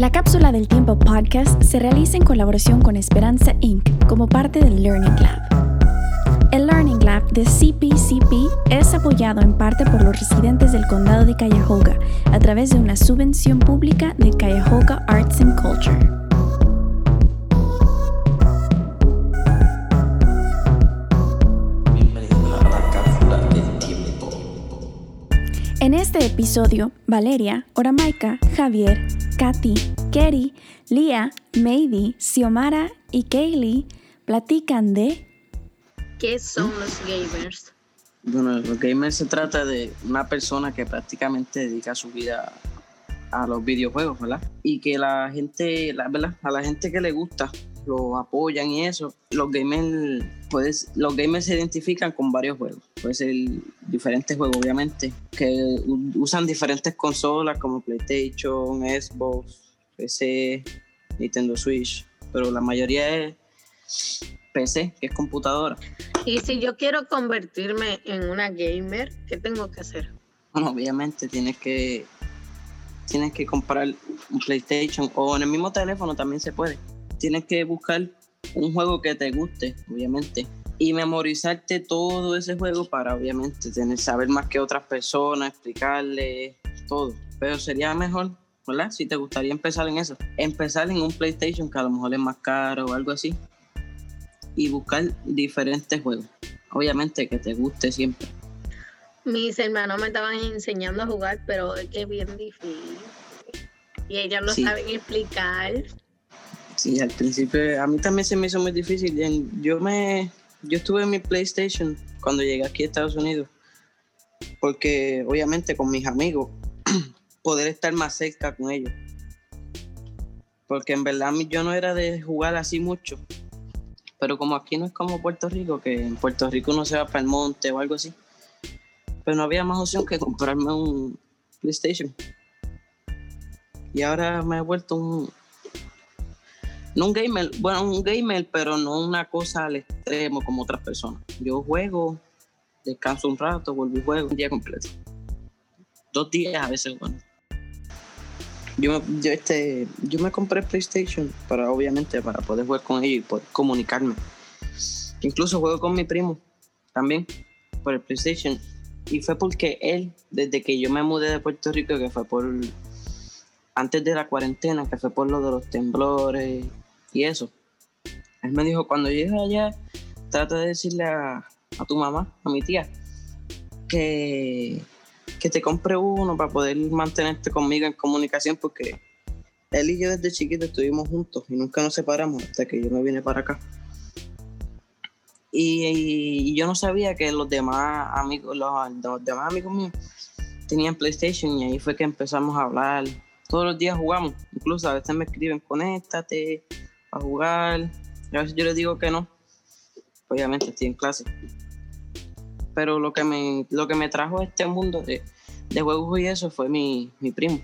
La cápsula del tiempo podcast se realiza en colaboración con Esperanza Inc. como parte del Learning Lab. El Learning Lab de CPCP es apoyado en parte por los residentes del condado de Cuyahoga a través de una subvención pública de Cuyahoga Arts and Culture. En este episodio, Valeria, Oramaika, Javier, Katy, Kerry, Lia, Maydi, Xiomara y Kaylee platican de... ¿Qué son los gamers? Bueno, los gamers se trata de una persona que prácticamente dedica su vida a los videojuegos, ¿verdad? Y que la gente, la, ¿verdad? A la gente que le gusta, lo apoyan y eso. Los gamers, pues, los gamers se identifican con varios juegos. Puede ser diferentes juegos, obviamente, que usan diferentes consolas como PlayStation, Xbox, PC, Nintendo Switch, pero la mayoría es PC, que es computadora. Y si yo quiero convertirme en una gamer, ¿qué tengo que hacer? Bueno, obviamente tienes que tienes que comprar un PlayStation o en el mismo teléfono también se puede tienes que buscar un juego que te guste, obviamente, y memorizarte todo ese juego para, obviamente, tener, saber más que otras personas, explicarle todo. Pero sería mejor, ¿verdad? Si te gustaría empezar en eso, empezar en un PlayStation que a lo mejor es más caro o algo así, y buscar diferentes juegos. Obviamente que te guste siempre. Mis hermanos me estaban enseñando a jugar, pero es que es bien difícil. Y ellos no saben explicar. Sí, al principio a mí también se me hizo muy difícil. Yo me yo estuve en mi PlayStation cuando llegué aquí a Estados Unidos porque obviamente con mis amigos poder estar más cerca con ellos. Porque en verdad yo no era de jugar así mucho. Pero como aquí no es como Puerto Rico, que en Puerto Rico uno se va para el monte o algo así. Pero no había más opción que comprarme un PlayStation. Y ahora me he vuelto un, no un gamer, bueno, un gamer, pero no una cosa al extremo como otras personas. Yo juego, descanso un rato, vuelvo y juego un día completo. Dos días a veces, bueno. Yo, yo, este, yo me compré PlayStation para, obviamente, para poder jugar con ellos y poder comunicarme. Incluso juego con mi primo también por el PlayStation. Y fue porque él, desde que yo me mudé de Puerto Rico, que fue por antes de la cuarentena, que fue por lo de los temblores y eso. Él me dijo, cuando llegues allá, trata de decirle a, tu mamá, a mi tía, que, que te compre uno para poder mantenerte conmigo en comunicación, porque él y yo desde chiquito estuvimos juntos y nunca nos separamos hasta que yo me vine para acá. Y, yo no sabía que los demás amigos, los, los, demás amigos míos tenían PlayStation y ahí fue que empezamos a hablar. Todos los días jugamos, incluso a veces me escriben, conéctate, a jugar. A veces yo les digo que no. Obviamente estoy en clase. Pero lo que me, lo que me trajo a este mundo de, de juegos y eso fue mi, mi primo.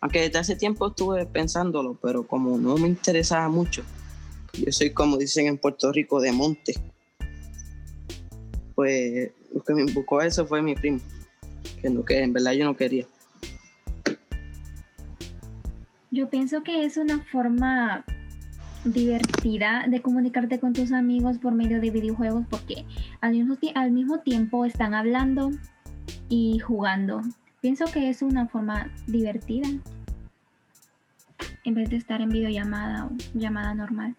Aunque desde hace tiempo estuve pensándolo, pero como no me interesaba mucho, yo soy como dicen en Puerto Rico de monte. Pues lo que me buscó a eso fue mi primo, que, no, que en verdad yo no quería. Yo pienso que es una forma divertida de comunicarte con tus amigos por medio de videojuegos porque al mismo, tiempo están hablando y jugando. Pienso que es una forma divertida en vez de estar en videollamada o llamada normal.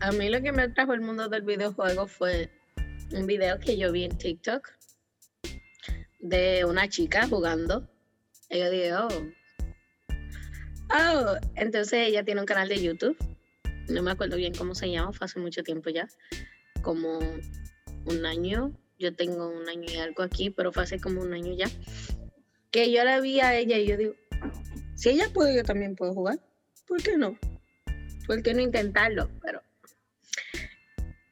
A mí lo que me atrajo el mundo del videojuego fue un video que yo vi en TikTok de una chica jugando. Y yo dije, oh, Oh, entonces ella tiene un canal de YouTube. No me acuerdo bien cómo se llama, fue hace mucho tiempo ya. Como un año. Yo tengo un año y algo aquí, pero fue hace como un año ya. Que yo la vi a ella y yo digo, si ella puede, yo también puedo jugar. ¿Por qué no? ¿Por qué no intentarlo? Pero,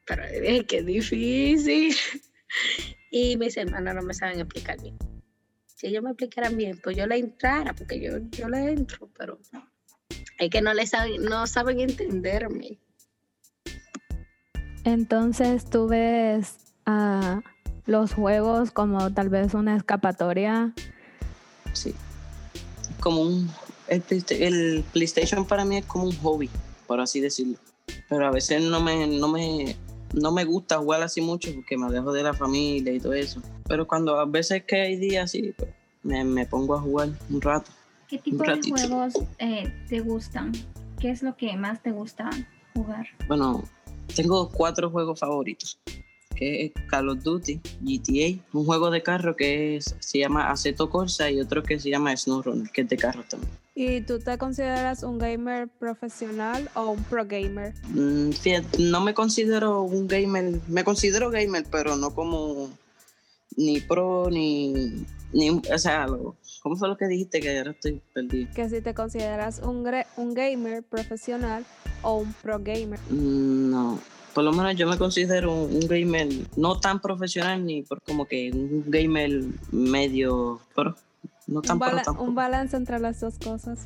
pero es que es difícil. Y mis hermanos no me saben explicar bien si ellos me explicaran bien, pues yo le entrara, porque yo, yo le entro, pero es que no le saben, no saben entenderme. Entonces tú ves a los juegos como tal vez una escapatoria. Sí. Como un, el, Playsta- el PlayStation para mí es como un hobby, por así decirlo. Pero a veces no me, no me, no me gusta jugar así mucho porque me alejo de la familia y todo eso. Pero cuando a veces que hay días así, pues, me, me pongo a jugar un rato. ¿Qué tipo de juegos eh, te gustan? ¿Qué es lo que más te gusta jugar? Bueno, tengo cuatro juegos favoritos, que es Call of Duty, GTA, un juego de carro que es- se llama Aceto Corsa y otro que se llama SnowRunner, que es de carro también. ¿Y tú te consideras un gamer profesional o un pro gamer? Mm, fíjate, no me considero un gamer, me considero gamer, pero no como ni pro ni, ni o sea, lo- ¿cómo fue lo que dijiste que ahora estoy perdido? Que si te consideras un, un gamer profesional o un pro gamer. Mm, No, por lo menos yo me considero un, un gamer no tan profesional ni por como que un gamer medio pro, no tan Un, bala- un balance entre las dos cosas.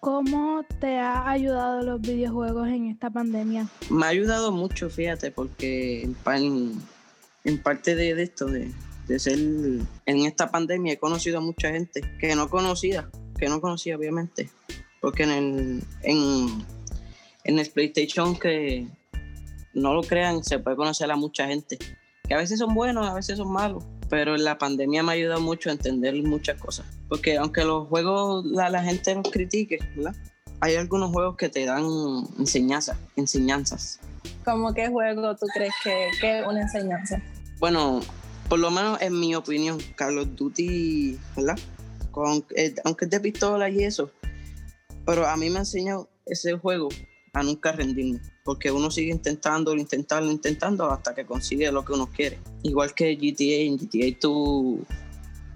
¿Cómo te ha ayudado los videojuegos en esta pandemia? Me ha ayudado mucho, fíjate, porque en, pa- en- en parte de, de esto, de, de ser en esta pandemia, he conocido a mucha gente que no conocía, que no conocía obviamente, porque en el, en, en el PlayStation que no lo crean, se puede conocer a mucha gente, que a veces son buenos, a veces son malos, pero la pandemia me ha ayudado mucho a entender muchas cosas, porque aunque los juegos la, la gente los critique, ¿verdad? Hay algunos juegos que te dan enseñanzas, enseñanzas. ¿Cómo qué juego tú crees que, que es una enseñanza? Bueno, por lo menos en mi opinión, Call of Duty, ¿verdad? Con, eh, aunque es de pistola y eso, pero a mí me ha enseñado ese juego a nunca rendirme, porque uno sigue intentando, intentando, intentando hasta que consigue lo que uno quiere. Igual que GTA, en GTA tú,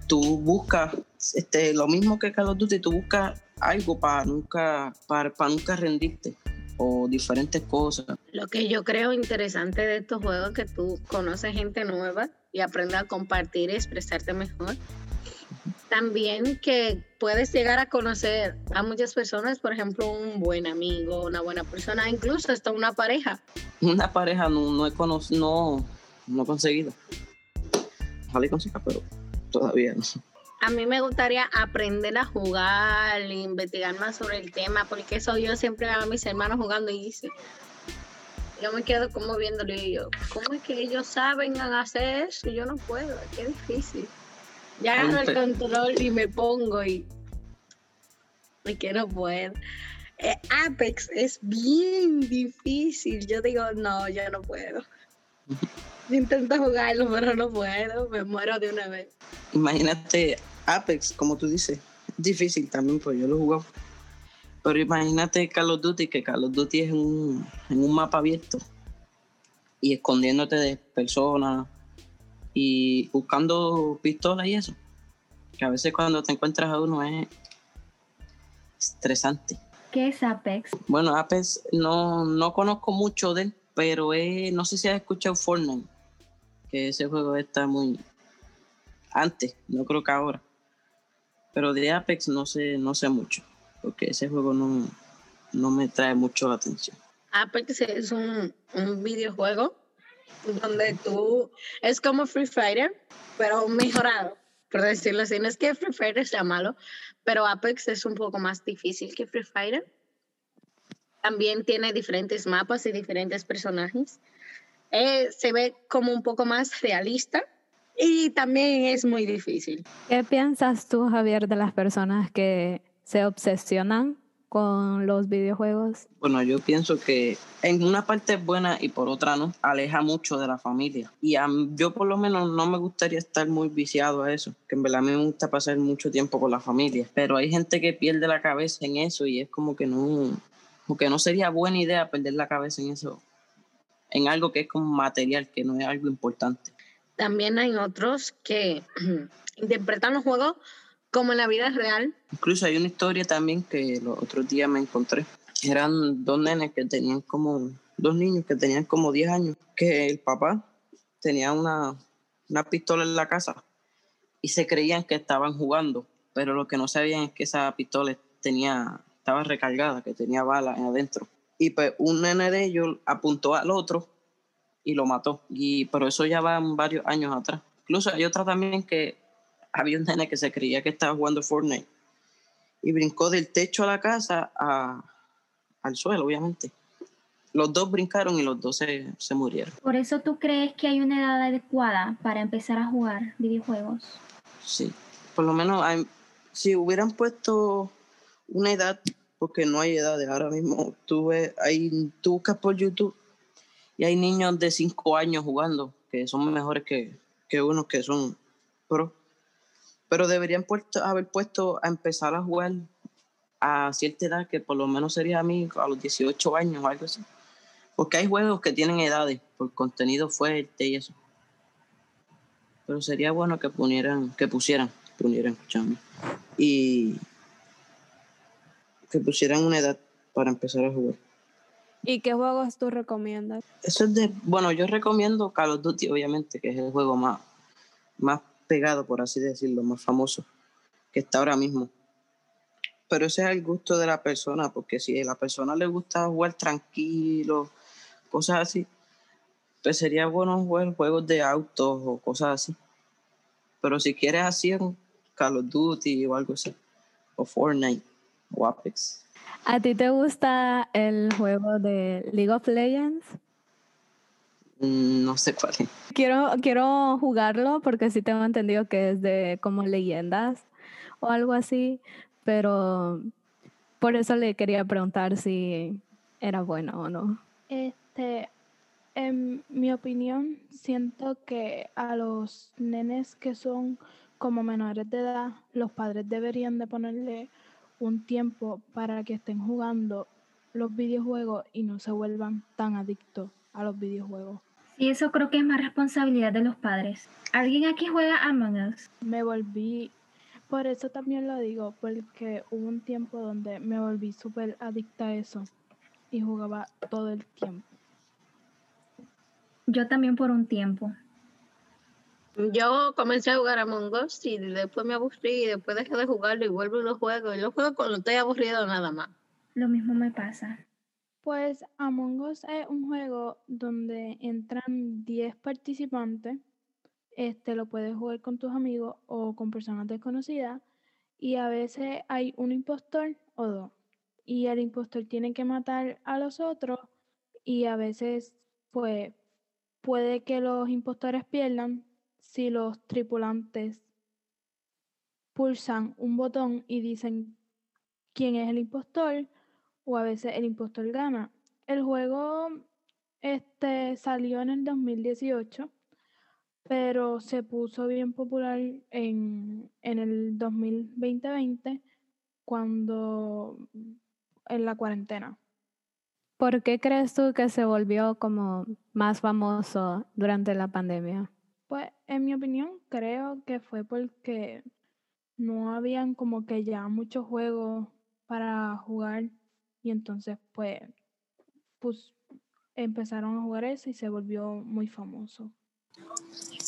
tú buscas este, lo mismo que Call of Duty, tú buscas algo para nunca, para, para nunca rendirte o diferentes cosas. Lo que yo creo interesante de estos juegos es que tú conoces gente nueva y aprendes a compartir y expresarte mejor. También que puedes llegar a conocer a muchas personas, por ejemplo, un buen amigo, una buena persona, incluso hasta una pareja. Una pareja no, no he conocido, no, no he conseguido. Ojalá y consiga, pero todavía no. A mí me gustaría aprender a jugar investigar más sobre el tema, porque eso yo siempre veo a mis hermanos jugando y dice, yo me quedo como viéndolo y yo, ¿cómo es que ellos saben hacer eso? Yo no puedo, qué difícil. Ya agarro el control y me pongo y, y que no puedo. Eh, Apex es bien difícil. Yo digo, no, yo no puedo. Intento jugarlo, pero no puedo. Me muero de una vez. Imagínate Apex, como tú dices, es difícil también, pues yo lo jugado. Pero imagínate Call of Duty, que Call of Duty es un, en un mapa abierto y escondiéndote de personas y buscando pistolas y eso. Que a veces cuando te encuentras a uno es estresante. ¿Qué es Apex? Bueno, Apex no, no conozco mucho de él, pero es- no sé si has escuchado Fortnite, que ese juego está muy antes, no creo que ahora. Pero de Apex no sé, no sé mucho, porque ese juego no, no me trae mucho la atención. Apex es un, un videojuego donde tú es como Free Fire, pero mejorado, por decirlo así. No es que Free Fire sea malo, pero Apex es un poco más difícil que Free Fire. También tiene diferentes mapas y diferentes personajes. Eh, se ve como un poco más realista y también es muy difícil. ¿Qué piensas tú, Javier, de las personas que se obsesionan con los videojuegos? Bueno, yo pienso que en una parte es buena y por otra no, aleja mucho de la familia. Y a yo por lo menos no me gustaría estar muy viciado a eso, que en verdad a mí me gusta pasar mucho tiempo con la familia. Pero hay gente que pierde la cabeza en eso y es como que no, como que no sería buena idea perder la cabeza en eso, en algo que es como material, que no es algo importante. También hay otros que interpretan los juegos como en la vida real. Incluso hay una historia también que los otros días me encontré. Eran dos nenes que tenían como, dos niños que tenían como 10 años, que el papá tenía una, una pistola en la casa y se creían que estaban jugando, pero lo que no sabían es que esa pistola tenía, estaba recargada, que tenía balas adentro. Y pues un nene de ellos apuntó al otro y lo mató. Y, pero eso ya va varios años atrás. Incluso hay otra también que había un nene que se creía que estaba jugando Fortnite y brincó del techo a la casa a- al suelo, obviamente. Los dos brincaron y los dos se, se murieron. Por eso tú crees que hay una edad adecuada para empezar a jugar videojuegos. Sí, por lo menos hay- si hubieran puesto una edad, porque no hay edades ahora mismo, tú, ves- hay, tú buscas por YouTube y hay niños de 5 años jugando que son mejores que, que unos que son pro. Pero deberían puesto, haber puesto a empezar a jugar a cierta edad, que por lo menos sería a mí a los 18 años o algo así. Porque hay juegos que tienen edades por contenido fuerte y eso. Pero sería bueno que pusieran, que pusieran, pusieran, escuchame, y que pusieran una edad para empezar a jugar. ¿Y qué juegos tú recomiendas? Eso es de, bueno, yo recomiendo Call of Duty, obviamente, que es el juego más, más pegado, por así decirlo, más famoso que está ahora mismo. Pero ese es el gusto de la persona, porque si a la persona le gusta jugar tranquilo, cosas así, pues sería bueno jugar juegos de autos o cosas así. Pero si quieres así, Call of Duty o algo así, o Fortnite o Apex. ¿A ti te gusta el juego de League of Legends? No sé cuál es. Quiero, quiero jugarlo porque sí tengo entendido que es de como leyendas o algo así, pero por eso le quería preguntar si era bueno o no. Este, en mi opinión, siento que a los nenes que son como menores de edad, los padres deberían de ponerle un tiempo para que estén jugando los videojuegos y no se vuelvan tan adictos a los videojuegos. Sí, eso creo que es más responsabilidad de los padres. ¿Alguien aquí juega Among Us? Me volví, por eso también lo digo, porque hubo un tiempo donde me volví súper adicta a eso y jugaba todo el tiempo. Yo también por un tiempo. Yo comencé a jugar Among Us y después me aburrí y después dejé de jugarlo y vuelvo y lo juego. Y lo juego cuando estoy aburrido nada más. Lo mismo me pasa. Pues Among Us es un juego donde entran 10 participantes. Este lo puedes jugar con tus amigos o con personas desconocidas. Y a veces hay un impostor o dos. Y el impostor tiene que matar a los otros. Y a veces, pues, puede que los impostores pierdan si los tripulantes pulsan un botón y dicen quién es el impostor o a veces el impostor gana. El juego este salió en el 2018, pero se puso bien popular en, en el 2020 cuando en la cuarentena. ¿Por qué crees tú que se volvió como más famoso durante la pandemia? Pues en mi opinión creo que fue porque no habían como que ya muchos juegos para jugar y entonces pues, pues empezaron a jugar eso y se volvió muy famoso.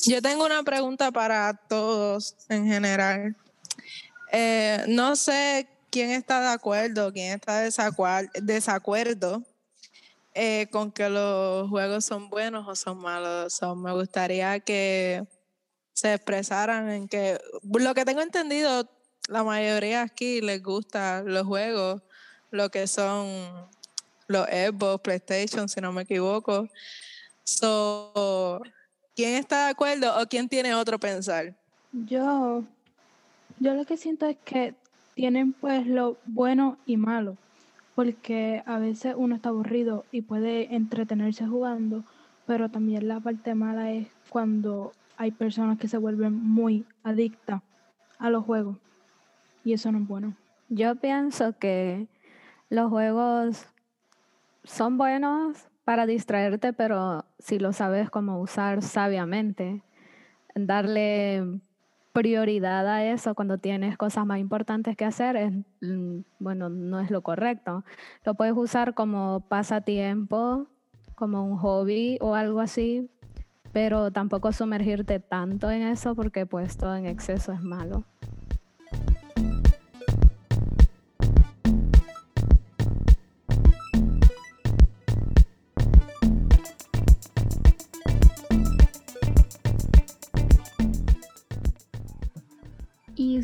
Yo tengo una pregunta para todos en general. Eh, no sé quién está de acuerdo, quién está de desacuerdo eh, con que los juegos son buenos o son malos. Me gustaría que se expresaran en que, lo que tengo entendido, la mayoría aquí les gustan los juegos, lo que son los Xbox, PlayStation, si no me equivoco. So, ¿quién está de acuerdo o quién tiene otro pensar? Yo, yo lo que siento es que tienen pues lo bueno y malo, porque a veces uno está aburrido y puede entretenerse jugando, pero también la parte mala es cuando hay personas que se vuelven muy adictas a los juegos y eso no es bueno. Yo pienso que los juegos son buenos para distraerte, pero si lo sabes cómo usar sabiamente, darle prioridad a eso cuando tienes cosas más importantes que hacer mm, bueno, no es lo correcto. Lo puedes usar como pasatiempo, como un hobby o algo así, pero tampoco sumergirte tanto en eso porque pues todo en exceso es malo.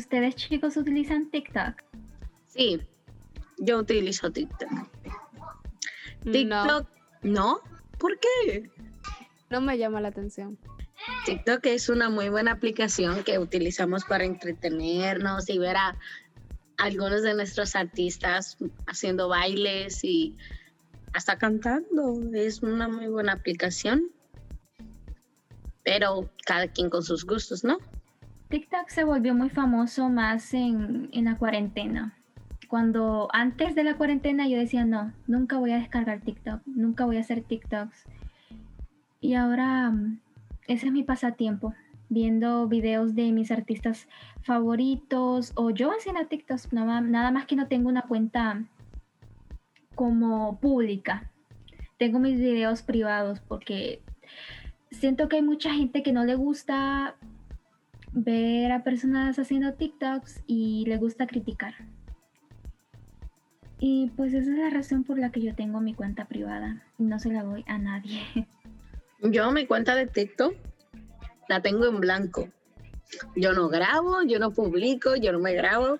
Ustedes chicos utilizan TikTok? Sí, yo utilizo TikTok. No, TikTok, ¿no? ¿Por qué? no me llama la atención. TikTok es una muy buena aplicación que utilizamos para entretenernos y ver a algunos de nuestros artistas haciendo bailes y hasta cantando. Es una muy buena aplicación. Pero cada quien con sus gustos, ¿no? TikTok se volvió muy famoso más en, la cuarentena. Cuando antes de la cuarentena yo decía, no, nunca voy a descargar TikTok, nunca voy a hacer TikToks. Y ahora mm, ese es mi pasatiempo, viendo videos de mis artistas favoritos o yo haciendo TikToks, nada más que no tengo una cuenta como pública. Tengo mis videos privados porque siento que hay mucha gente que no le gusta ver a personas haciendo TikToks y le gusta criticar. Y pues esa es la razón por la que yo tengo mi cuenta privada. No se la doy a nadie. Yo mi cuenta de TikTok la tengo en blanco. Yo no grabo, yo no publico, yo no me grabo.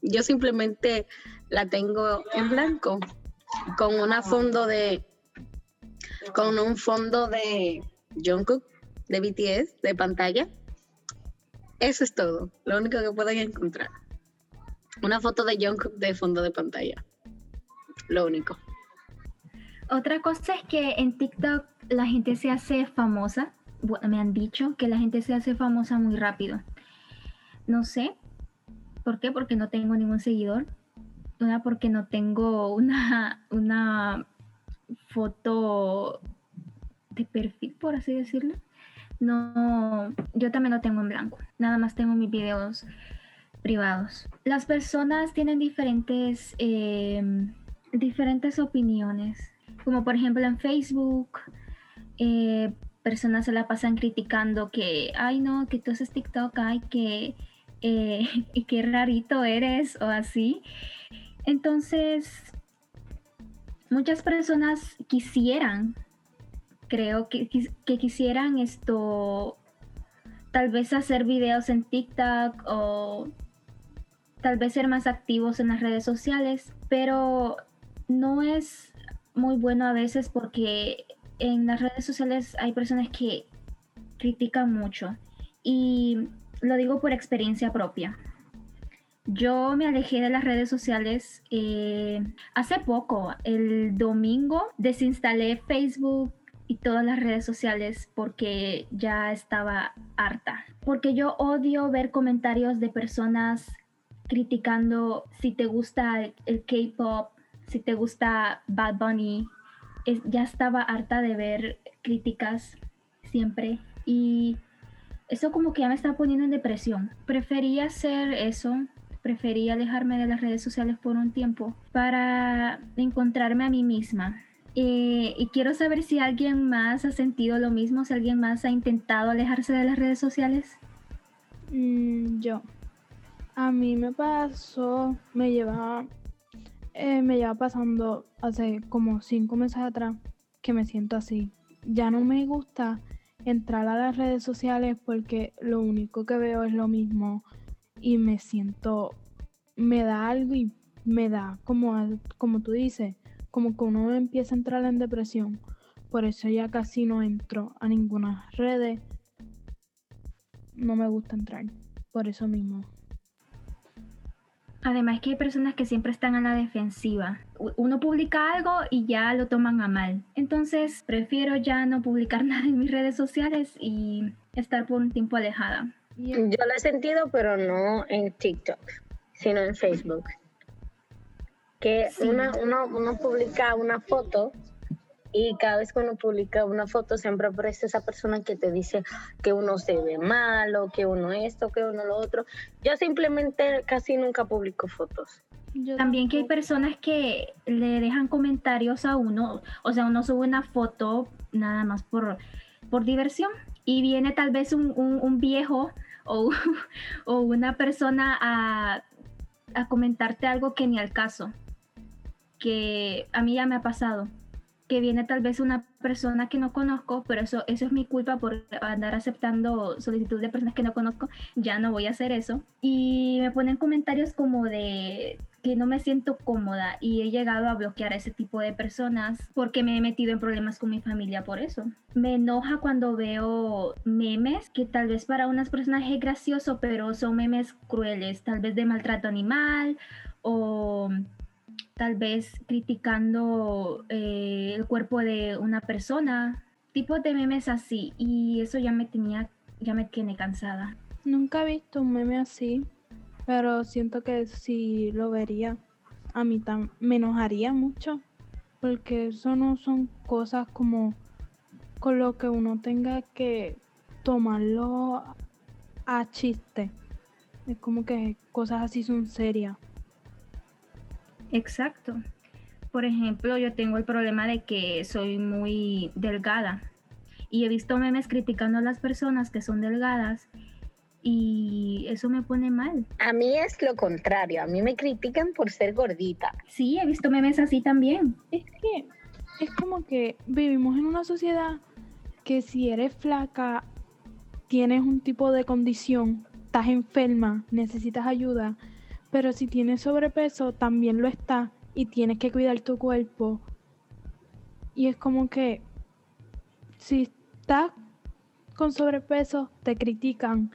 Yo simplemente la tengo en blanco con una fondo de con un fondo de Jungkook de BTS de pantalla. Eso es todo, lo único que pueden encontrar. Una foto de Jungkook de fondo de pantalla. Lo único. Otra cosa es que en TikTok la gente se hace famosa. Me han dicho que la gente se hace famosa muy rápido. No sé por qué, porque no tengo ningún seguidor. Una, porque no tengo una, una foto de perfil, por así decirlo. No, yo también lo tengo en blanco. Nada más tengo mis videos privados. Las personas tienen diferentes, eh, diferentes opiniones. Como por ejemplo en Facebook, eh, personas se la pasan criticando que, ay no, que tú haces TikTok, ay que, eh, qué rarito eres o así. Entonces, muchas personas quisieran, creo que, que quisieran esto, tal vez hacer videos en TikTok o tal vez ser más activos en las redes sociales, pero no es muy bueno a veces porque en las redes sociales hay personas que critican mucho y lo digo por experiencia propia. Yo me alejé de las redes sociales eh, hace poco, el domingo, desinstalé Facebook y todas las redes sociales porque ya estaba harta. Porque yo odio ver comentarios de personas criticando si te gusta el K-pop, si te gusta Bad Bunny, ya estaba harta de ver críticas siempre y eso como que ya me está poniendo en depresión. Prefería hacer eso, prefería alejarme de las redes sociales por un tiempo para encontrarme a mí misma. Eh, y quiero saber si alguien más ha sentido lo mismo, si alguien más ha intentado alejarse de las redes sociales. Mm, yo. A mí me pasó, me lleva eh, me lleva pasando hace como cinco meses atrás que me siento así. Ya no me gusta entrar a las redes sociales porque lo único que veo es lo mismo y me siento, me da algo y me da como, como tú dices, como que uno empieza a entrar en depresión. Por eso ya casi no entro a ninguna red. No me gusta entrar, por eso mismo. Además que hay personas que siempre están a la defensiva. Uno publica algo y ya lo toman a mal. Entonces prefiero ya no publicar nada en mis redes sociales y estar por un tiempo alejada. Yo lo he sentido, pero no en TikTok, sino en Facebook. Que uno, uno publica una foto y cada vez que uno publica una foto siempre aparece esa persona que te dice que uno se ve malo, que uno esto, que uno lo otro. Yo simplemente casi nunca publico fotos. También que hay personas que le dejan comentarios a uno, o sea, uno sube una foto nada más por, por diversión y viene tal vez un, un, viejo o, o, una persona a, a comentarte algo que ni al caso, que a mí ya me ha pasado que viene tal vez una persona que no conozco, pero eso, eso es mi culpa por andar aceptando solicitud de personas que no conozco, ya no voy a hacer eso. Y me ponen comentarios como de que no me siento cómoda y he llegado a bloquear a ese tipo de personas porque me he metido en problemas con mi familia por eso. Me enoja cuando veo memes que tal vez para unas personas es gracioso, pero son memes crueles, tal vez de maltrato animal o tal vez criticando eh, el cuerpo de una persona, tipos de memes así y eso ya me tenía, ya me tiene cansada. Nunca he visto un meme así, pero siento que si lo vería, a mí me enojaría mucho, porque eso no son cosas como con lo que uno tenga que tomarlo a chiste. Es como que cosas así son serias. Exacto. Por ejemplo, yo tengo el problema de que soy muy delgada y he visto memes criticando a las personas que son delgadas y eso me pone mal. A mí es lo contrario, a mí me critican por ser gordita. Sí, he visto memes así también. Es que es como que vivimos en una sociedad que si eres flaca, tienes un tipo de condición, estás enferma, necesitas ayuda, pero si tienes sobrepeso, también lo está y tienes que cuidar tu cuerpo. Y es como que si estás con sobrepeso, te critican.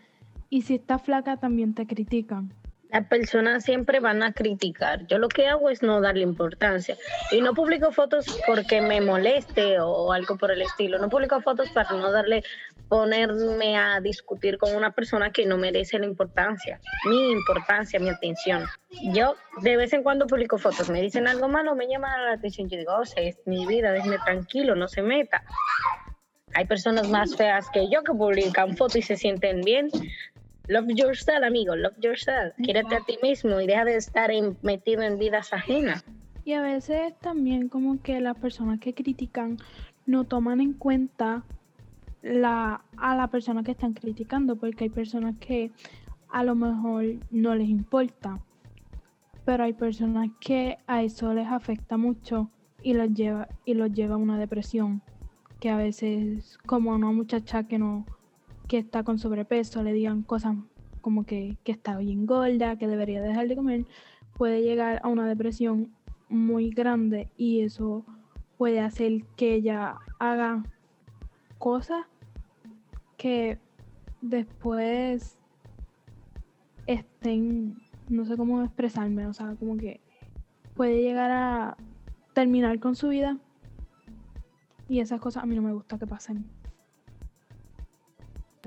Y si estás flaca, también te critican. Las personas siempre van a criticar. Yo lo que hago es no darle importancia. Y no publico fotos porque me moleste o algo por el estilo. No publico fotos para no darle, ponerme a discutir con una persona que no merece la importancia. Mi importancia, mi atención. Yo de vez en cuando publico fotos. Me dicen algo malo, me llama la atención. Yo digo, oh, es mi vida, déjeme tranquilo, no se meta. Hay personas más feas que yo que publican fotos y se sienten bien. Love yourself, amigo, love yourself. Quírate a ti mismo y deja de estar metido en vidas ajenas. Y a veces también como que las personas que critican no toman en cuenta la, a la persona que están criticando, porque hay personas que a lo mejor no les importa, pero hay personas que a eso les afecta mucho y los lleva, y los lleva a una depresión, que a veces como a una muchacha que no que está con sobrepeso le digan cosas como que, que está bien gorda, que debería dejar de comer, puede llegar a una depresión muy grande y eso puede hacer que ella haga cosas que después estén, no sé cómo expresarme, o sea, como que puede llegar a terminar con su vida y esas cosas a mí no me gusta que pasen.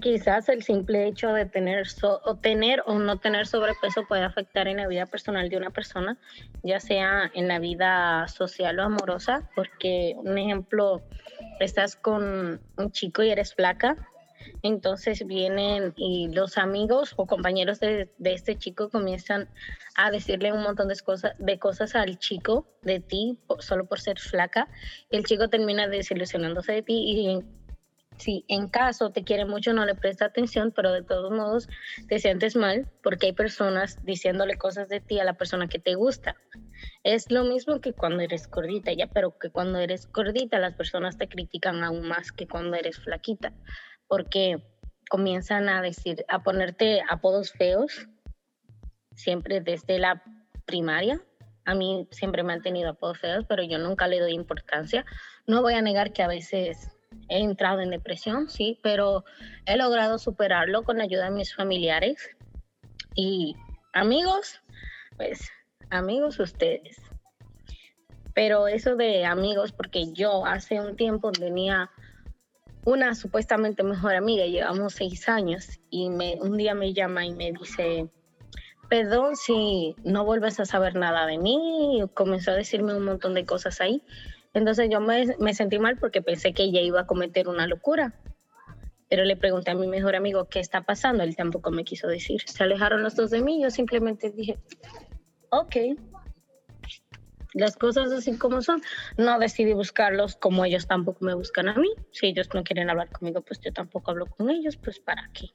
Quizás el simple hecho de tener o tener o no tener sobrepeso puede afectar en la vida personal de una persona, ya sea en la vida social o amorosa, porque un ejemplo, estás con un chico y eres flaca, entonces vienen y los amigos o compañeros de, de, este chico comienzan a decirle un montón de cosas, de cosas al chico de ti solo por ser flaca. El chico termina desilusionándose de ti y si en caso te quiere mucho, no le presta atención, pero de todos modos te sientes mal porque hay personas diciéndole cosas de ti a la persona que te gusta. Es lo mismo que cuando eres gordita, ya, pero que cuando eres gordita las personas te critican aún más que cuando eres flaquita, porque comienzan a decir, a ponerte apodos feos, siempre desde la primaria. A mí siempre me han tenido apodos feos, pero yo nunca le doy importancia. No voy a negar que a veces he entrado en depresión, sí, pero he logrado superarlo con la ayuda de mis familiares y amigos, pues amigos ustedes. Pero eso de amigos, porque yo hace un tiempo tenía una supuestamente mejor amiga, llevamos seis años, y me, un día me llama y me dice, perdón si no vuelves a saber nada de mí, y comenzó a decirme un montón de cosas ahí. Entonces yo me, sentí mal porque pensé que ella iba a cometer una locura. Pero le pregunté a mi mejor amigo qué está pasando. Él tampoco me quiso decir. Se alejaron los dos de mí. Yo simplemente dije, ok. Las cosas así como son. No decidí buscarlos como ellos tampoco me buscan a mí. Si ellos no quieren hablar conmigo, pues yo tampoco hablo con ellos. Pues para qué.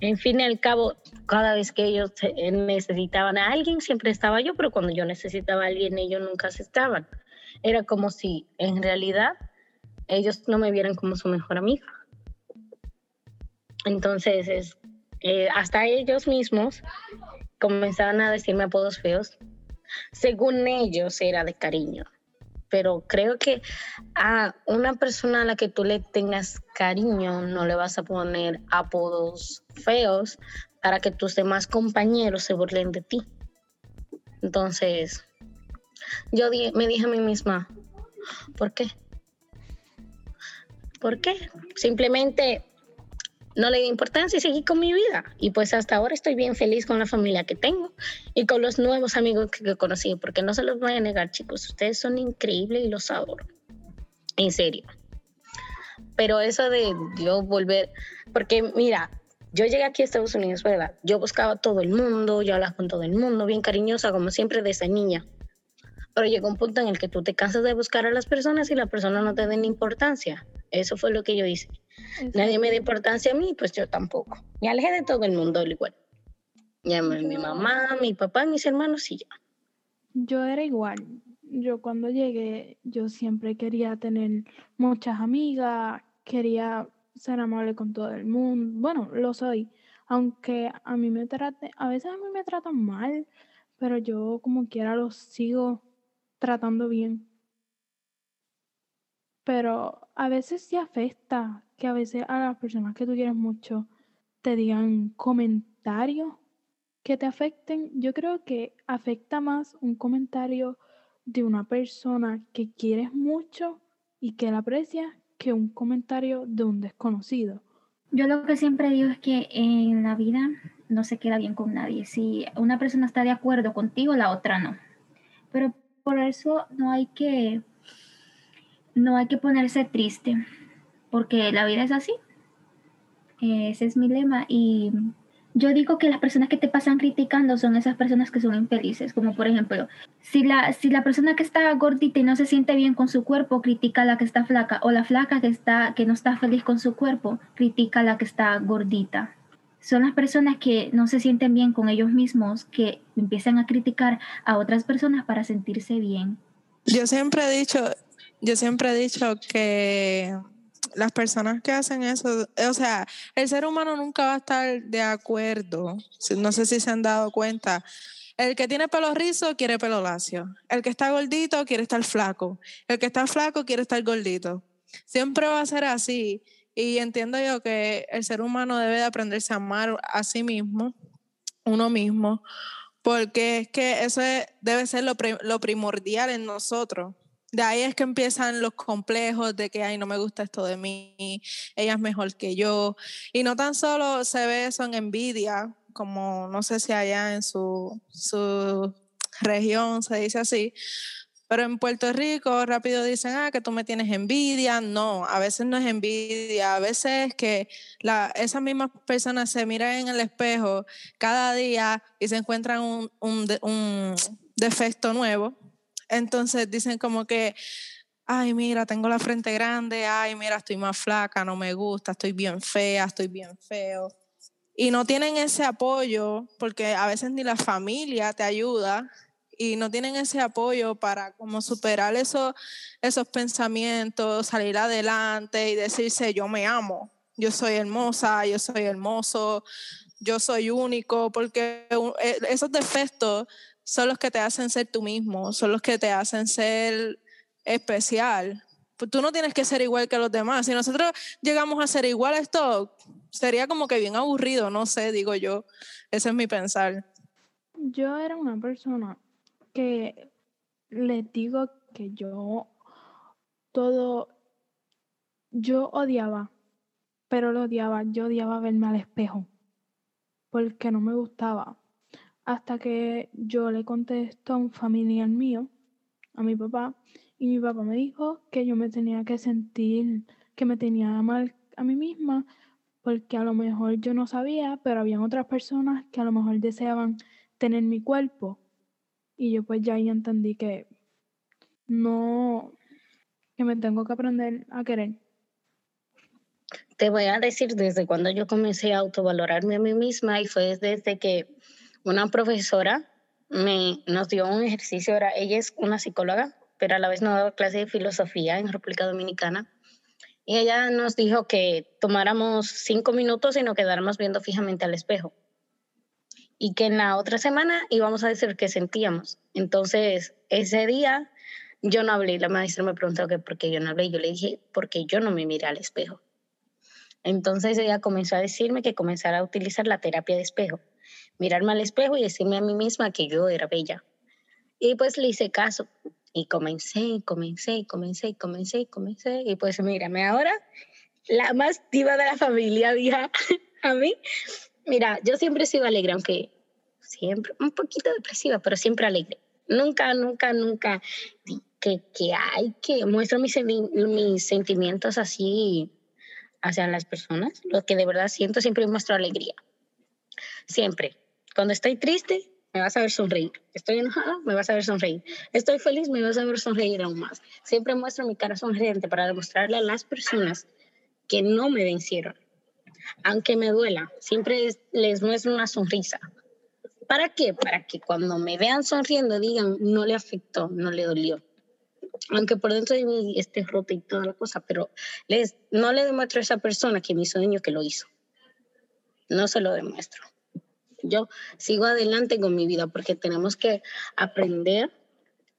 En fin al cabo, cada vez que ellos necesitaban a alguien, siempre estaba yo, pero cuando yo necesitaba a alguien, ellos nunca se estaban era como si en realidad ellos no me vieran como su mejor amiga. Entonces, es, eh, hasta ellos mismos comenzaban a decirme apodos feos. según ellos era de cariño. Pero creo que a una persona a la que tú le tengas cariño no le vas a poner apodos feos para que tus demás compañeros se burlen de ti. Entonces, yo me dije a mí misma, ¿por qué? ¿Por qué? Simplemente no le di importancia y seguí con mi vida. Y pues hasta ahora estoy bien feliz con la familia que tengo y con los nuevos amigos que, conocí, porque no se los voy a negar, chicos, ustedes son increíbles y los adoro. En serio. Pero eso de yo volver, porque mira, yo llegué aquí a Estados Unidos, ¿verdad? Yo buscaba a todo el mundo, yo hablaba con todo el mundo, bien cariñosa, como siempre de esa niña. Pero llegó un punto en el que tú te cansas de buscar a las personas y la persona no te den importancia. Eso fue lo que yo hice. Nadie me dio importancia a mí, pues yo tampoco. Me alejé de todo el mundo al igual. Llamé a mi mamá, mi papá, mis hermanos y ya. Yo era igual. Yo cuando llegué, yo siempre quería tener muchas amigas, quería ser amable con todo el mundo. Bueno, lo soy. Aunque a mí me trate, a veces a mí me tratan mal, pero yo como quiera los sigo tratando bien pero a veces sí afecta que a veces a las personas que tú quieres mucho te digan comentarios que te afecten. Yo creo que afecta más un comentario de una persona que quieres mucho y que la aprecias que un comentario de un desconocido. Yo lo que siempre digo es que en la vida no se queda bien con nadie. Si una persona está de acuerdo contigo, la otra no. Pero por eso no hay que no hay que ponerse triste, porque la vida es así. Ese es mi lema. Y yo digo que las personas que te pasan criticando son esas personas que son infelices, como por ejemplo, si la, si la persona que está gordita y no se siente bien con su cuerpo, critica a la que está flaca, o la flaca que, está, que no está feliz con su cuerpo, critica a la que está gordita. Son las personas que no se sienten bien con ellos mismos que empiezan a criticar a otras personas para sentirse bien. Yo siempre he dicho, yo siempre he dicho que las personas que hacen eso, o sea, el ser humano nunca va a estar de acuerdo. No sé si se han dado cuenta. El que tiene pelo rizo quiere pelo lacio. El que está gordito quiere estar flaco. El que está flaco quiere estar gordito. Siempre va a ser así. Y entiendo yo que el ser humano debe de aprenderse a amar a sí mismo, uno mismo, porque es que eso debe ser lo, primordial en nosotros de ahí es que empiezan los complejos de que, ay, no me gusta esto de mí, ella es mejor que yo. Y no tan solo se ve eso en envidia, como no sé si allá en su, su región se dice así, pero en Puerto Rico rápido dicen, ah, que tú me tienes envidia. No, a veces no es envidia, a veces es que la, esas mismas personas se miran en el espejo cada día y se encuentran un, un, un defecto nuevo entonces dicen como que, ay, mira, tengo la frente grande, ay, mira, estoy más flaca, no me gusta, estoy bien fea, estoy bien feo. Y no tienen ese apoyo, porque a veces ni la familia te ayuda y no tienen ese apoyo para como superar esos, esos pensamientos, salir adelante y decirse, yo me amo, yo soy hermosa, yo soy hermoso, yo soy único, porque eh, esos defectos son los que te hacen ser tú mismo, son los que te hacen ser especial. Pues tú no tienes que ser igual que los demás. Si nosotros llegamos a ser igual a esto, sería como que bien aburrido, no sé, digo yo. Ese es mi pensar. Yo era una persona que les digo que yo todo, yo odiaba, pero lo odiaba, yo odiaba verme al espejo, porque no me gustaba hasta que yo le contesté a un familiar mío, a mi papá, y mi papá me dijo que yo me tenía que sentir, que me tenía mal a mí misma, porque a lo mejor yo no sabía, pero habían otras personas que a lo mejor deseaban tener mi cuerpo. Y yo pues ya entendí que no, que me tengo que aprender a querer. Te voy a decir desde cuando yo comencé a autovalorarme a mí misma y fue desde que una profesora me, nos dio un ejercicio, ahora ella es una psicóloga, pero a la vez nos daba clase de filosofía en República Dominicana. Y ella nos dijo que tomáramos cinco minutos y nos quedáramos viendo fijamente al espejo. Y que en la otra semana íbamos a decir qué sentíamos. Entonces, ese día yo no hablé. La maestra me preguntó que por qué yo no hablé. Yo le dije, porque yo no me miré al espejo. Entonces ella comenzó a decirme que comenzara a utilizar la terapia de espejo. Mirarme al espejo y decirme a mí misma que yo era bella. Y pues le hice caso. Y comencé, comencé, comencé, comencé, comencé. Y pues mírame ahora, la más diva de la familia, dije a mí. Mira, yo siempre he sido alegre, aunque siempre un poquito depresiva, pero siempre alegre. Nunca, nunca, nunca que, que hay que muestro mis, mis sentimientos así hacia las personas. Lo que de verdad siento siempre muestro alegría. Siempre. Cuando estoy triste, me vas a ver sonreír. Estoy enojada, me vas a ver sonreír. Estoy feliz, me vas a ver sonreír aún más. Siempre muestro mi cara sonriente para demostrarle a las personas que no me vencieron. Aunque me duela, siempre les muestro una sonrisa. ¿Para qué? Para que cuando me vean sonriendo digan, no le afectó, no le dolió. Aunque por dentro de mí esté rota y toda la cosa, pero les, no le demuestro a esa persona que mi sueño que lo hizo. No se lo demuestro. Yo sigo adelante con mi vida porque tenemos que aprender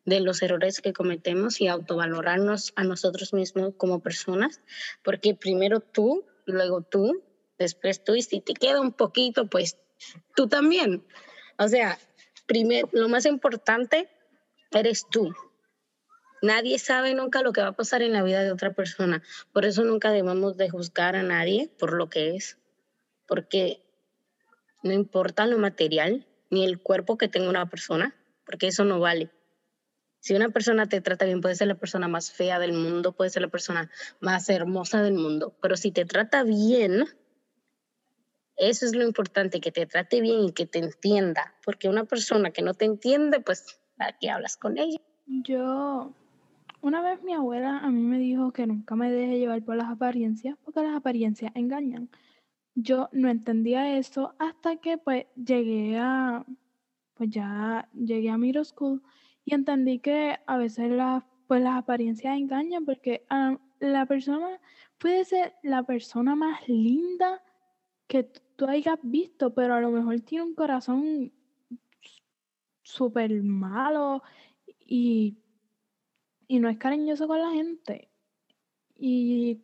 de los errores que cometemos y autovalorarnos a nosotros mismos como personas, porque primero tú, luego tú, después tú, y si te queda un poquito, pues tú también. O sea, primero, lo más importante eres tú. Nadie sabe nunca lo que va a pasar en la vida de otra persona. Por eso nunca debemos de juzgar a nadie por lo que es. Porque no importa lo material ni el cuerpo que tenga una persona, porque eso no vale. Si una persona te trata bien, puede ser la persona más fea del mundo, puede ser la persona más hermosa del mundo, pero si te trata bien, eso es lo importante, que te trate bien y que te entienda, porque una persona que no te entiende, pues, ¿para qué hablas con ella? Yo, una vez mi abuela a mí me dijo que nunca me deje llevar por las apariencias, porque las apariencias engañan. Yo no entendía eso hasta que pues llegué a, pues ya llegué a middle school y entendí que a veces las, pues las apariencias engañan porque ah, la persona puede ser la persona más linda que tú hayas visto, pero a lo mejor tiene un corazón súper malo y, y no es cariñoso con la gente. Y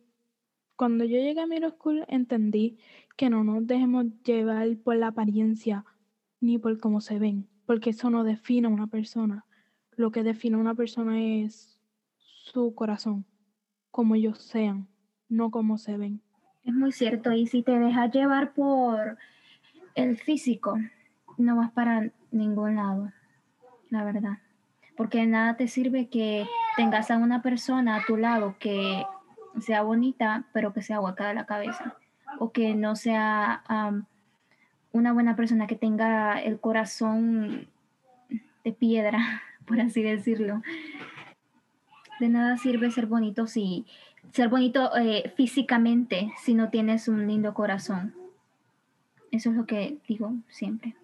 cuando yo llegué a Middle School entendí que no nos dejemos llevar por la apariencia ni por cómo se ven, porque eso no define a una persona. Lo que define a una persona es su corazón, como ellos sean, no como se ven. Es muy cierto, y si te dejas llevar por el físico, no vas para ningún lado, la verdad. Porque nada te sirve que tengas a una persona a tu lado que sea bonita, pero que sea hueca de la cabeza. O que no sea una buena persona que tenga el corazón de piedra, por así decirlo. De nada sirve ser bonito si ser bonito eh, físicamente si no tienes un lindo corazón. Eso es lo que digo siempre.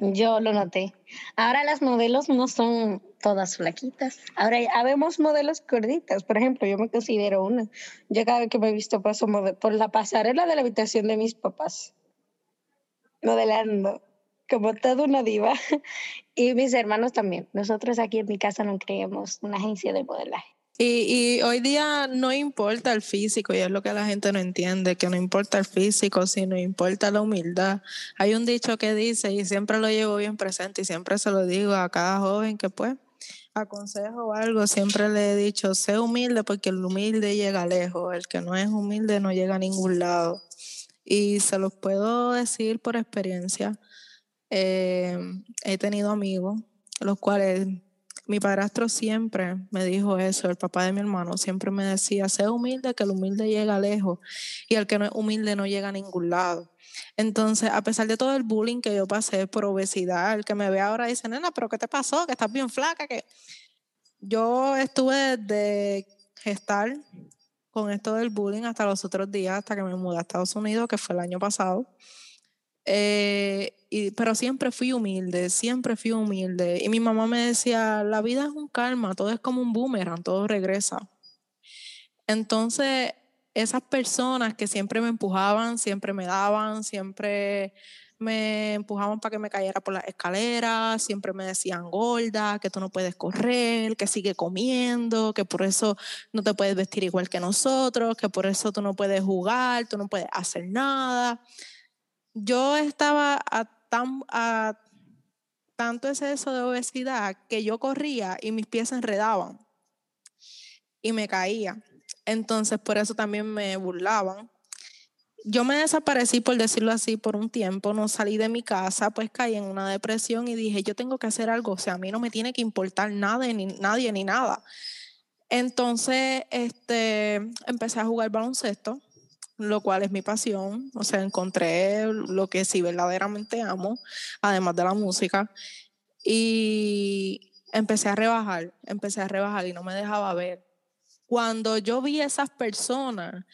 Yo lo noté. Ahora las modelos no son todas flaquitas. Ahora ya vemos modelos gorditas. Por ejemplo, yo me considero una. Yo cada vez que me he visto paso por la pasarela de la habitación de mis papás, modelando como toda una diva. Y mis hermanos también. Nosotros aquí en mi casa no creemos una agencia de modelaje. Y, hoy día no importa el físico, y es lo que la gente no entiende, que no importa el físico, sino importa la humildad. Hay un dicho que dice, y siempre lo llevo bien presente, y siempre se lo digo a cada joven que pues aconsejo algo, siempre le he dicho, sé humilde porque el humilde llega lejos, el que no es humilde no llega a ningún lado. Y se los puedo decir por experiencia. Eh, he tenido amigos, los cuales mi padrastro siempre me dijo eso, el papá de mi hermano siempre me decía, sé humilde, que el humilde llega lejos y el que no es humilde no llega a ningún lado. Entonces, a pesar de todo el bullying que yo pasé por obesidad, el que me ve ahora dice, nena, pero ¿qué te pasó? Que estás bien flaca, que yo estuve de gestar con esto del bullying hasta los otros días, hasta que me mudé a Estados Unidos, que fue el año pasado. Eh, pero siempre fui humilde, siempre fui humilde. Y mi mamá me decía, la vida es un karma, todo es como un boomerang, todo regresa. Entonces, esas personas que siempre me empujaban, siempre me daban, siempre me empujaban para que me cayera por las escaleras, siempre me decían gorda, que tú no puedes correr, que sigue comiendo, que por eso no te puedes vestir igual que nosotros, que por eso tú no puedes jugar, tú no puedes hacer nada. Yo estaba a, tan, a tanto exceso de obesidad que yo corría y mis pies se enredaban y me caía. Entonces por eso también me burlaban yo me desaparecí, por decirlo así, por un tiempo, no salí de mi casa, pues caí en una depresión y dije, yo tengo que hacer algo, o sea, a mí no me tiene que importar nada, ni nadie, ni nada. Entonces, este, empecé a jugar baloncesto, lo cual es mi pasión, o sea, encontré lo que sí verdaderamente amo, además de la música, y empecé a rebajar, empecé a rebajar y no me dejaba ver. Cuando yo vi a esas personas,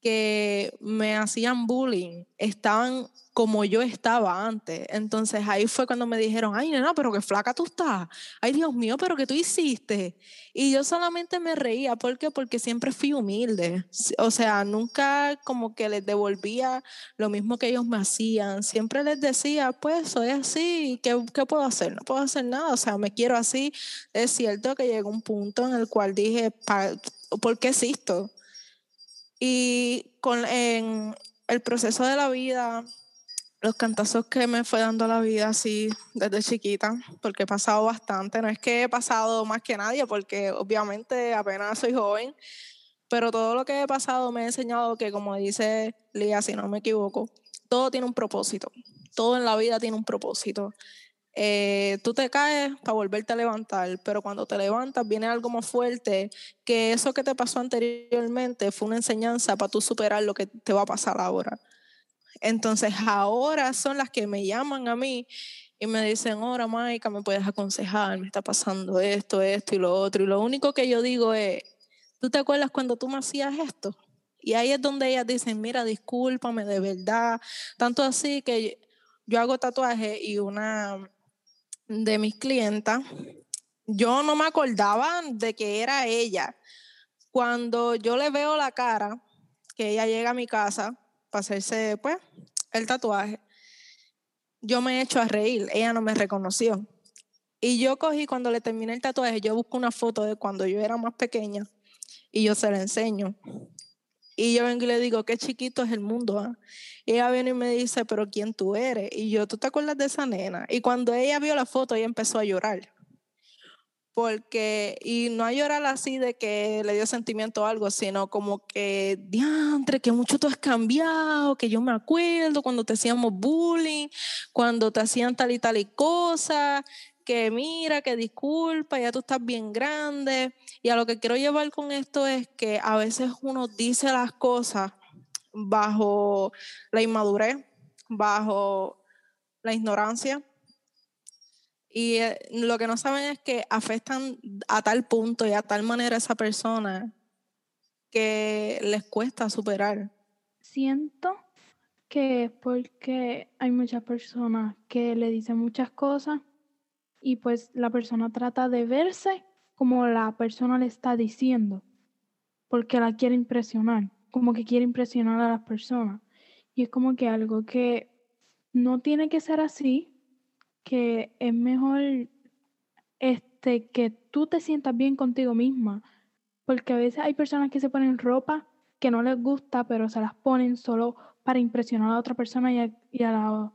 que me hacían bullying estaban como yo estaba antes. Entonces ahí fue cuando me dijeron, ay, nena, pero qué flaca tú estás. Ay, Dios mío, pero qué tú hiciste. Y yo solamente me reía. ¿Por qué? Porque siempre fui humilde. O sea, nunca como que les devolvía lo mismo que ellos me hacían. Siempre les decía, pues soy así. ¿Qué, qué puedo hacer? No puedo hacer nada. O sea, me quiero así. Es cierto que llegó un punto en el cual dije, ¿por qué existo? Y con en el proceso de la vida, los cantazos que me fue dando la vida así desde chiquita, porque he pasado bastante, no es que he pasado más que nadie, porque obviamente apenas soy joven, pero todo lo que he pasado me ha enseñado que, como dice Lía, si no me equivoco, todo tiene un propósito, todo en la vida tiene un propósito. Eh, tú te caes para volverte a levantar, pero cuando te levantas viene algo más fuerte, que eso que te pasó anteriormente fue una enseñanza para tú superar lo que te va a pasar ahora. Entonces ahora son las que me llaman a mí y me dicen, ahora Maika, me puedes aconsejar, me está pasando esto, esto y lo otro. Y lo único que yo digo es, ¿tú te acuerdas cuando tú me hacías esto? Y ahí es donde ellas dicen, mira, discúlpame de verdad. Tanto así que yo hago tatuaje y una de mis clientas, yo no me acordaba de que era ella. Cuando yo le veo la cara, que ella llega a mi casa para hacerse pues el tatuaje, yo me he hecho a reír, ella no me reconoció. Y yo cogí cuando le terminé el tatuaje, yo busco una foto de cuando yo era más pequeña y yo se la enseño. Y yo vengo y le digo, qué chiquito es el mundo. ¿ah? Y ella viene y me dice, pero ¿quién tú eres? Y yo, ¿tú te acuerdas de esa nena? Y cuando ella vio la foto, ella empezó a llorar. Porque, y no a llorar así de que le dio sentimiento o algo, sino como que, diantre, que mucho tú has cambiado, que yo me acuerdo cuando te hacíamos bullying, cuando te hacían tal y tal y cosa, que mira, que disculpa, ya tú estás bien grande. Y a lo que quiero llevar con esto es que a veces uno dice las cosas bajo la inmadurez, bajo la ignorancia. Y eh, lo que no saben es que afectan a tal punto y a tal manera a esa persona que les cuesta superar. Siento que es porque hay muchas personas que le dicen muchas cosas y pues la persona trata de verse como la persona le está diciendo, porque la quiere impresionar, como que quiere impresionar a las personas. Y es como que algo que no tiene que ser así, que es mejor este que tú te sientas bien contigo misma, porque a veces hay personas que se ponen ropa que no les gusta, pero se las ponen solo para impresionar a otra persona y a, la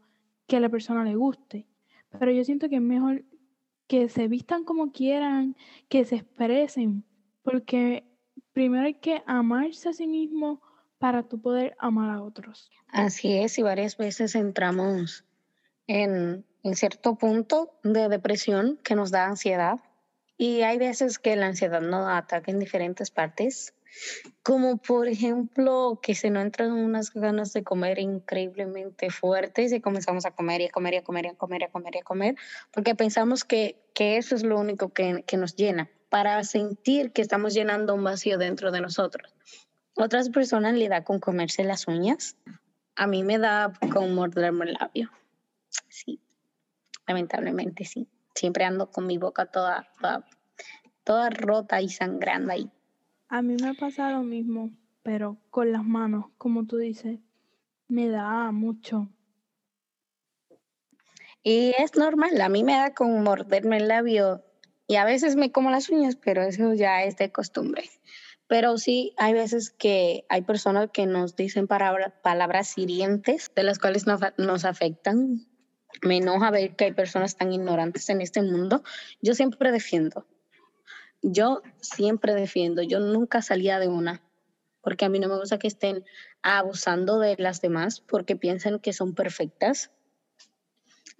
que a la persona le guste. Pero yo siento que es mejor que se vistan como quieran, que se expresen, porque primero hay que amarse a sí mismo para tú poder amar a otros. Así es, y varias veces entramos en, en cierto punto de depresión que nos da ansiedad. Y hay veces que la ansiedad nos ataca en diferentes partes como por ejemplo que se nos entran unas ganas de comer increíblemente fuertes y comenzamos a comer y a comer y a comer y a comer y a comer y a comer, porque pensamos que, que eso es lo único que, que nos llena, para sentir que estamos llenando un vacío dentro de nosotros. Otras personas le da con comerse las uñas, a mí me da con morderme el labio. Sí, lamentablemente sí. Siempre ando con mi boca toda, toda, toda rota y sangrando ahí. A mí me pasa lo mismo, pero con las manos, como tú dices, me da mucho. Y es normal, a mí me da con morderme el labio y a veces me como las uñas, pero eso ya es de costumbre. Pero sí, hay veces que hay personas que nos dicen palabra- palabras hirientes, de las cuales nos, nos afectan. Me enoja ver que hay personas tan ignorantes en este mundo. Yo siempre defiendo. Yo siempre defiendo. Yo nunca salía de una. Porque a mí no me gusta que estén abusando de las demás porque piensan que son perfectas.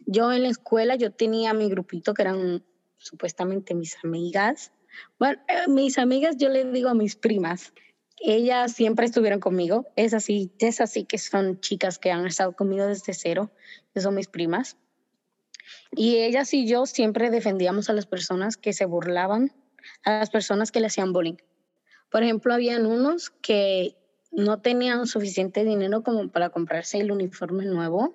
Yo en la escuela, yo tenía mi grupito que eran supuestamente mis amigas. Bueno, eh, mis amigas yo les digo a mis primas. Ellas siempre estuvieron conmigo. Es así, es así que son chicas que han estado conmigo desde cero, que son mis primas. Y ellas y yo siempre defendíamos a las personas que se burlaban, a las personas que le hacían bullying. Por ejemplo, habían unos que no tenían suficiente dinero como para comprarse el uniforme nuevo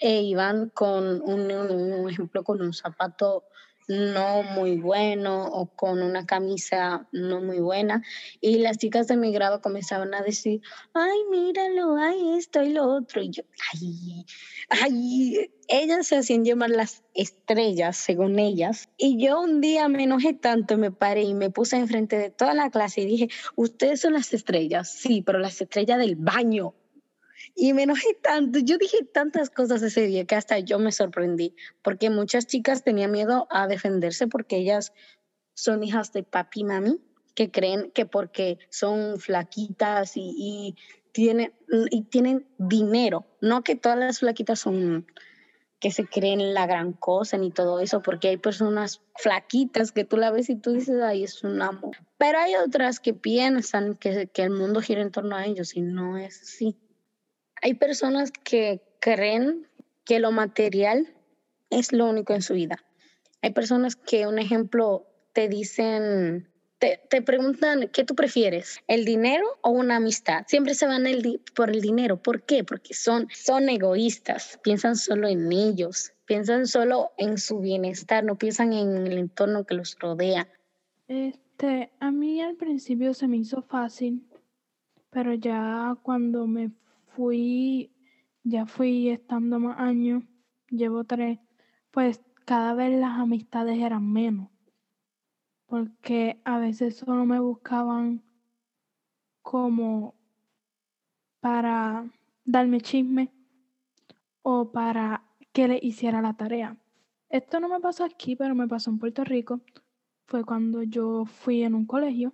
e iban con un, un- ejemplo con un zapato no muy bueno o con una camisa no muy buena y las chicas de mi grado comenzaban a decir ay míralo ay esto y lo otro y yo ay ay ellas se hacían llamar las estrellas según ellas y yo un día me enojé tanto me paré y me puse enfrente de toda la clase y dije ustedes son las estrellas sí pero las estrellas del baño y me enojé tanto, yo dije tantas cosas ese día que hasta yo me sorprendí, porque muchas chicas tenían miedo a defenderse porque ellas son hijas de papi y mami, que creen que porque son flaquitas y, y tienen, y tienen dinero, no que todas las flaquitas son que se creen la gran cosa ni todo eso, porque hay personas flaquitas que tú la ves y tú dices, ay, es un amor. Pero hay otras que piensan que, que el mundo gira en torno a ellos y no es así. Hay personas que creen que lo material es lo único en su vida. Hay personas que, un ejemplo, te dicen, te, te preguntan, ¿qué tú prefieres? ¿El dinero o una amistad? Siempre se van el por el dinero. ¿Por qué? Porque son, son egoístas, piensan solo en ellos, piensan solo en su bienestar, no piensan en el entorno que los rodea. Este, a mí al principio se me hizo fácil, pero ya cuando me fui, ya fui estando más años, llevo tres, pues cada vez las amistades eran menos, porque a veces solo me buscaban como para darme chisme o para que le hiciera la tarea. Esto no me pasó aquí, pero me pasó en Puerto Rico. Fue cuando yo fui en un colegio.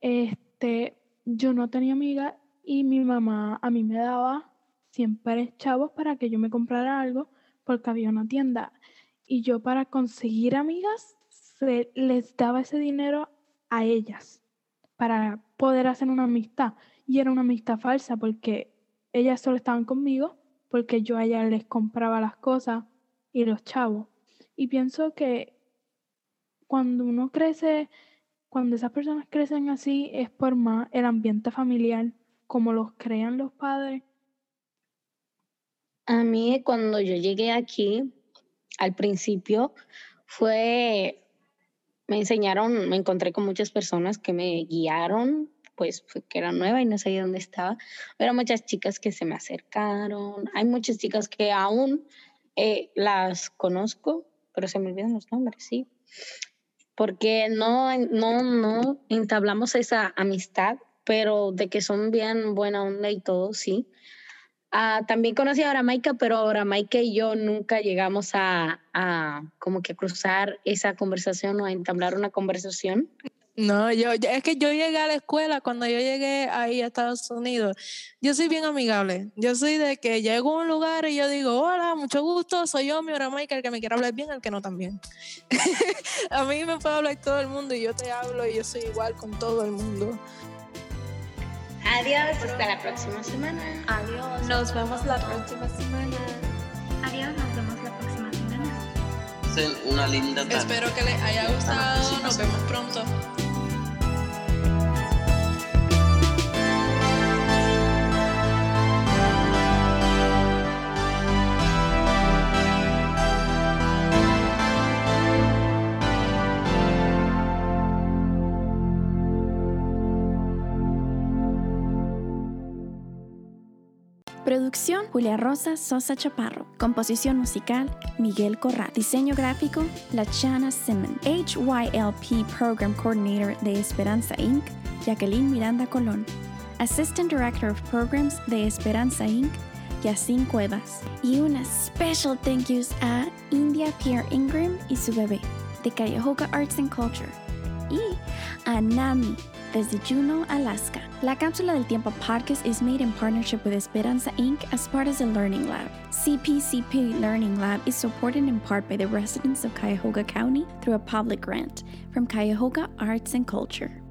Este, yo no tenía amiga y mi mamá a mí me daba siempre chavos para que yo me comprara algo porque había una tienda. Y yo para conseguir amigas se les daba ese dinero a ellas para poder hacer una amistad. Y era una amistad falsa porque ellas solo estaban conmigo porque yo a ellas les compraba las cosas y los chavos. Y pienso que cuando uno crece, cuando esas personas crecen así, es por más el ambiente familiar, como los crean los padres. A mí cuando yo llegué aquí, al principio, fue, me enseñaron, me encontré con muchas personas que me guiaron, pues que era nueva y no sabía dónde estaba. Pero muchas chicas que se me acercaron, hay muchas chicas que aún eh, las conozco, pero se me olvidan los nombres, sí. Porque no, no, no entablamos esa amistad, pero de que son bien buena onda y todo, sí. Ah, también conocí a Aramaica, pero Aramaica y yo nunca llegamos a, a como que cruzar esa conversación o a entablar una conversación. No, yo, es que yo llegué a la escuela, cuando yo llegué ahí a Estados Unidos, yo soy bien amigable. Yo soy de que llego a un lugar y yo digo, hola, mucho gusto, soy yo, mi Michael, el que me quiera hablar bien, el que no también. a mí me puede hablar todo el mundo y yo te hablo y yo soy igual con todo el mundo. Adiós, hasta la próxima semana. Adiós. Nos vemos la próxima semana. Adiós, nos vemos la próxima semana. Una linda tarde. Espero que les haya gustado, nos vemos pronto. Producción Julia Rosa Sosa Chaparro. Composición musical Miguel Corral. Diseño gráfico Lachana Simmons. HYLP Program Coordinator de Esperanza Inc. Jacqueline Miranda Colón. Assistant Director of Programs de Esperanza Inc. Yacine Cuevas. Y una special thank yous a India Pierre Ingram y su bebé de Cuyahoga Arts and Culture. Y a Nami desde Juneau, Alaska. La Cápsula del Tiempo podcast is made in partnership with Esperanza Inc. as part of the Learning Lab. CPCP Learning Lab is supported in part by the residents of Cuyahoga County through a public grant from Cuyahoga Arts and Culture.